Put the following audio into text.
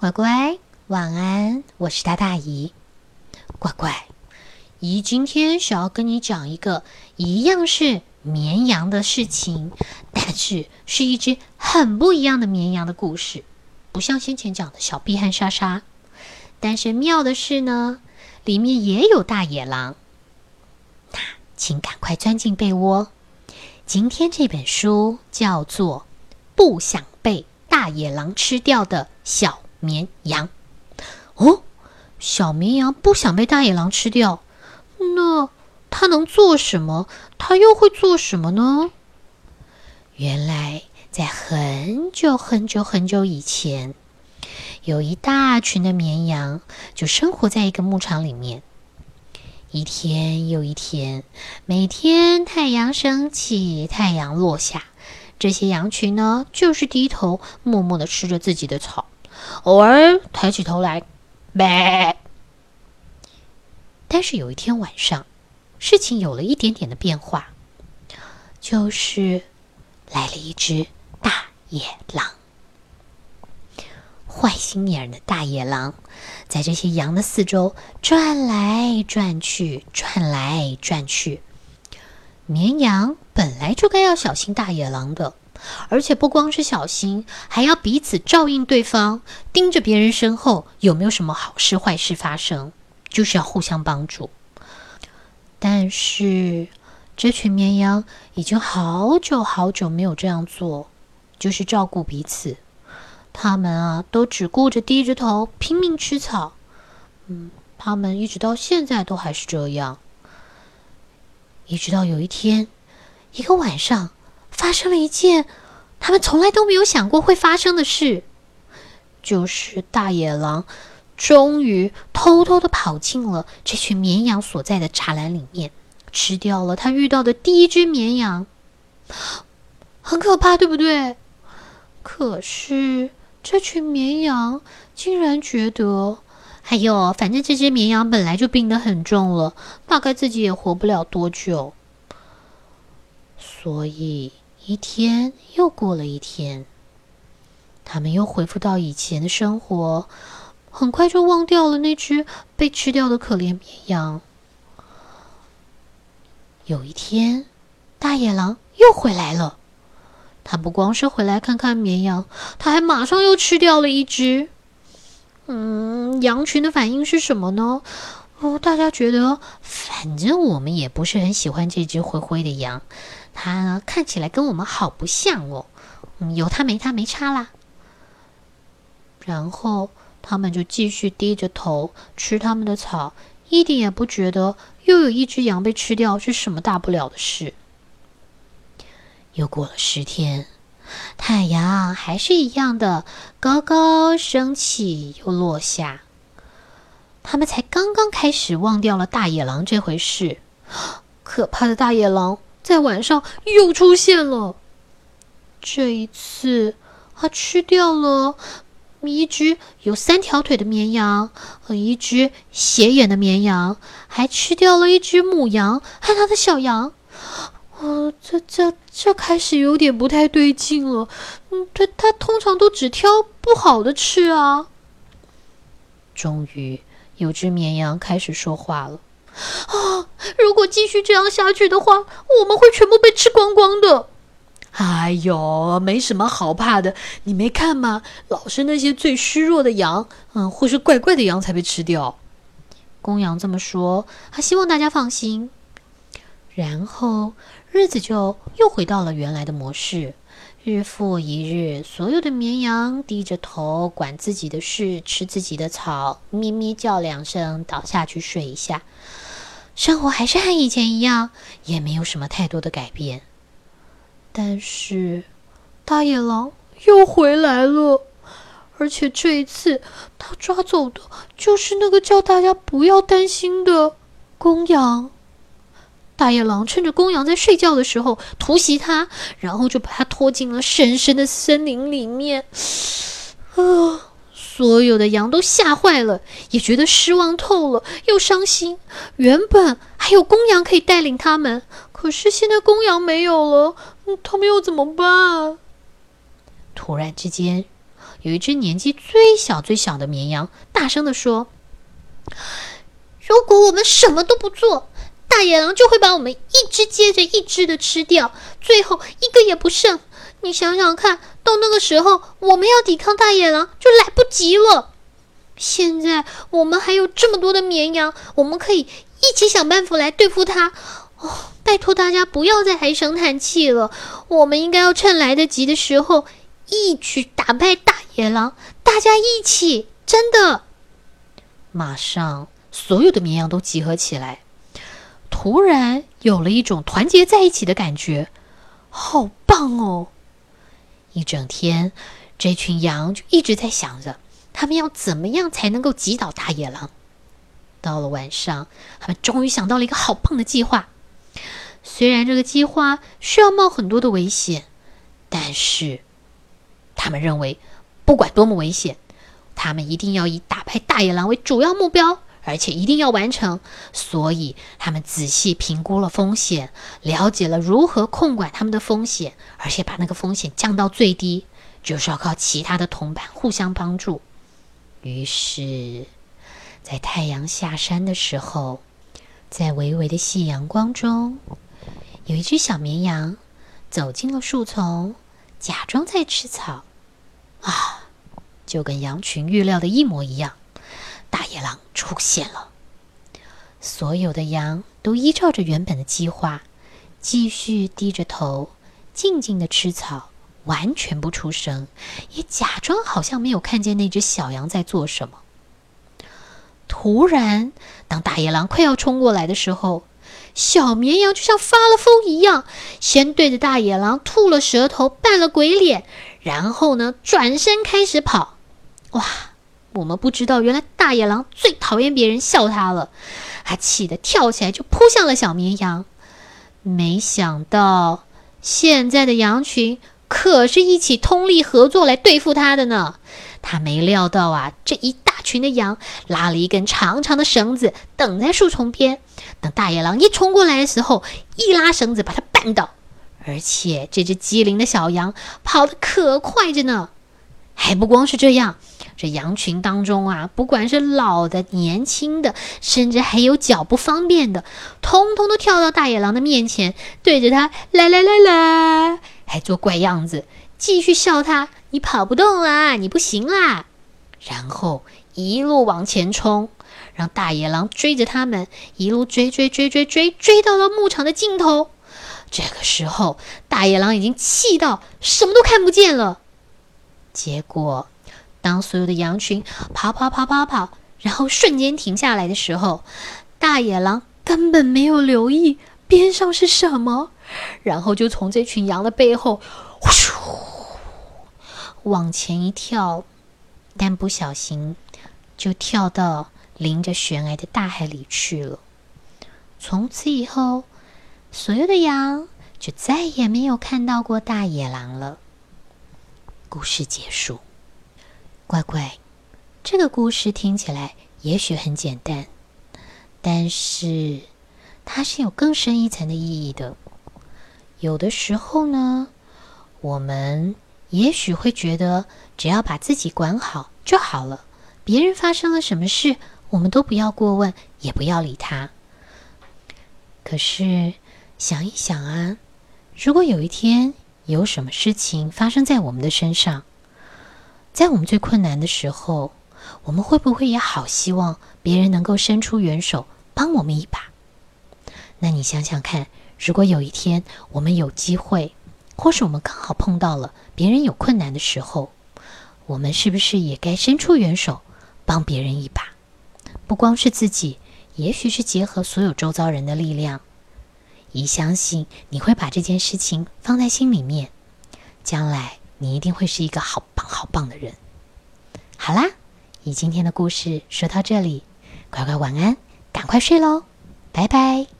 乖乖，晚安，我是大大姨。乖乖，姨今天想要跟你讲一个一样是绵羊的事情，但是是一只很不一样的绵羊的故事，不像先前讲的小碧和莎莎。但是妙的是呢，里面也有大野狼。那请赶快钻进被窝。今天这本书叫做《不想被大野狼吃掉的小绵羊》。哦，小绵羊不想被大野狼吃掉，那它能做什么？它又会做什么呢？原来，在很久很久很久以前。有一大群的绵羊，就生活在一个牧场里面。一天又一天，每天太阳升起，太阳落下，这些羊群呢，就是低头默默的吃着自己的草，偶尔抬起头来，咩。但是有一天晚上，事情有了一点点的变化，就是来了一只大野狼。坏心眼的大野狼，在这些羊的四周转来转去，转来转去。绵羊本来就该要小心大野狼的，而且不光是小心，还要彼此照应对方，盯着别人身后有没有什么好事坏事发生，就是要互相帮助。但是这群绵羊已经好久好久没有这样做，就是照顾彼此。他们啊，都只顾着低着头拼命吃草。嗯，他们一直到现在都还是这样。一直到有一天，一个晚上，发生了一件他们从来都没有想过会发生的事，就是大野狼终于偷偷的跑进了这群绵羊所在的栅栏里面，吃掉了他遇到的第一只绵羊。很可怕，对不对？可是。这群绵羊竟然觉得，哎呦，反正这只绵羊本来就病得很重了，大概自己也活不了多久。所以一天又过了一天，他们又恢复到以前的生活，很快就忘掉了那只被吃掉的可怜绵羊。有一天，大野狼又回来了。他不光是回来看看绵羊，他还马上又吃掉了一只。嗯，羊群的反应是什么呢？哦，大家觉得，反正我们也不是很喜欢这只灰灰的羊，它看起来跟我们好不像哦。嗯，有它没它没差啦。然后他们就继续低着头吃他们的草，一点也不觉得又有一只羊被吃掉是什么大不了的事。又过了十天，太阳还是一样的高高升起又落下。他们才刚刚开始忘掉了大野狼这回事，可怕的大野狼在晚上又出现了。这一次，他吃掉了一只有三条腿的绵羊和一只斜眼的绵羊，还吃掉了一只母羊和它的小羊。哦，这这这开始有点不太对劲了。嗯，他他通常都只挑不好的吃啊。终于，有只绵羊开始说话了。啊，如果继续这样下去的话，我们会全部被吃光光的。哎呦，没什么好怕的，你没看吗？老是那些最虚弱的羊，嗯，或是怪怪的羊才被吃掉。公羊这么说，他希望大家放心。然后。日子就又回到了原来的模式，日复一日，所有的绵羊低着头管自己的事，吃自己的草，咩咩叫两声，倒下去睡一下。生活还是和以前一样，也没有什么太多的改变。但是，大野狼又回来了，而且这一次，他抓走的就是那个叫大家不要担心的公羊。大野狼趁着公羊在睡觉的时候突袭他，然后就把他拖进了深深的森林里面。啊！所有的羊都吓坏了，也觉得失望透了，又伤心。原本还有公羊可以带领他们，可是现在公羊没有了，他们又怎么办？突然之间，有一只年纪最小最小的绵羊，大声的说：“如果我们什么都不做，大野狼就会把我们一只接着一只的吃掉，最后一个也不剩。你想想看，到那个时候，我们要抵抗大野狼就来不及了。现在我们还有这么多的绵羊，我们可以一起想办法来对付它。哦，拜托大家不要再唉声叹气了，我们应该要趁来得及的时候。”一举打败大野狼，大家一起！真的，马上所有的绵羊都集合起来，突然有了一种团结在一起的感觉，好棒哦！一整天，这群羊就一直在想着，他们要怎么样才能够击倒大野狼。到了晚上，他们终于想到了一个好棒的计划。虽然这个计划需要冒很多的危险，但是。他们认为，不管多么危险，他们一定要以打败大野狼为主要目标，而且一定要完成。所以，他们仔细评估了风险，了解了如何控管他们的风险，而且把那个风险降到最低，就是要靠其他的同伴互相帮助。于是，在太阳下山的时候，在微微的夕阳光中，有一只小绵羊走进了树丛，假装在吃草。啊，就跟羊群预料的一模一样，大野狼出现了。所有的羊都依照着原本的计划，继续低着头，静静的吃草，完全不出声，也假装好像没有看见那只小羊在做什么。突然，当大野狼快要冲过来的时候，小绵羊就像发了疯一样，先对着大野狼吐了舌头，扮了鬼脸。然后呢，转身开始跑。哇，我们不知道，原来大野狼最讨厌别人笑他了。他气得跳起来就扑向了小绵羊。没想到，现在的羊群可是一起通力合作来对付他的呢。他没料到啊，这一大群的羊拉了一根长长的绳子，等在树丛边。等大野狼一冲过来的时候，一拉绳子把他绊倒。而且这只机灵的小羊跑得可快着呢，还不光是这样，这羊群当中啊，不管是老的、年轻的，甚至还有脚不方便的，通通都跳到大野狼的面前，对着他来来来来，还做怪样子，继续笑他：“你跑不动啦，你不行啦！”然后一路往前冲，让大野狼追着他们，一路追追追追追，追到了牧场的尽头。这个时候，大野狼已经气到什么都看不见了。结果，当所有的羊群跑跑跑跑跑，然后瞬间停下来的时候，大野狼根本没有留意边上是什么，然后就从这群羊的背后，咻，往前一跳，但不小心就跳到临着悬崖的大海里去了。从此以后。所有的羊就再也没有看到过大野狼了。故事结束。乖乖，这个故事听起来也许很简单，但是它是有更深一层的意义的。有的时候呢，我们也许会觉得只要把自己管好就好了，别人发生了什么事，我们都不要过问，也不要理他。可是。想一想啊，如果有一天有什么事情发生在我们的身上，在我们最困难的时候，我们会不会也好希望别人能够伸出援手帮我们一把？那你想想看，如果有一天我们有机会，或是我们刚好碰到了别人有困难的时候，我们是不是也该伸出援手帮别人一把？不光是自己，也许是结合所有周遭人的力量。姨相信你会把这件事情放在心里面，将来你一定会是一个好棒好棒的人。好啦，你今天的故事说到这里，乖乖晚安，赶快睡喽，拜拜。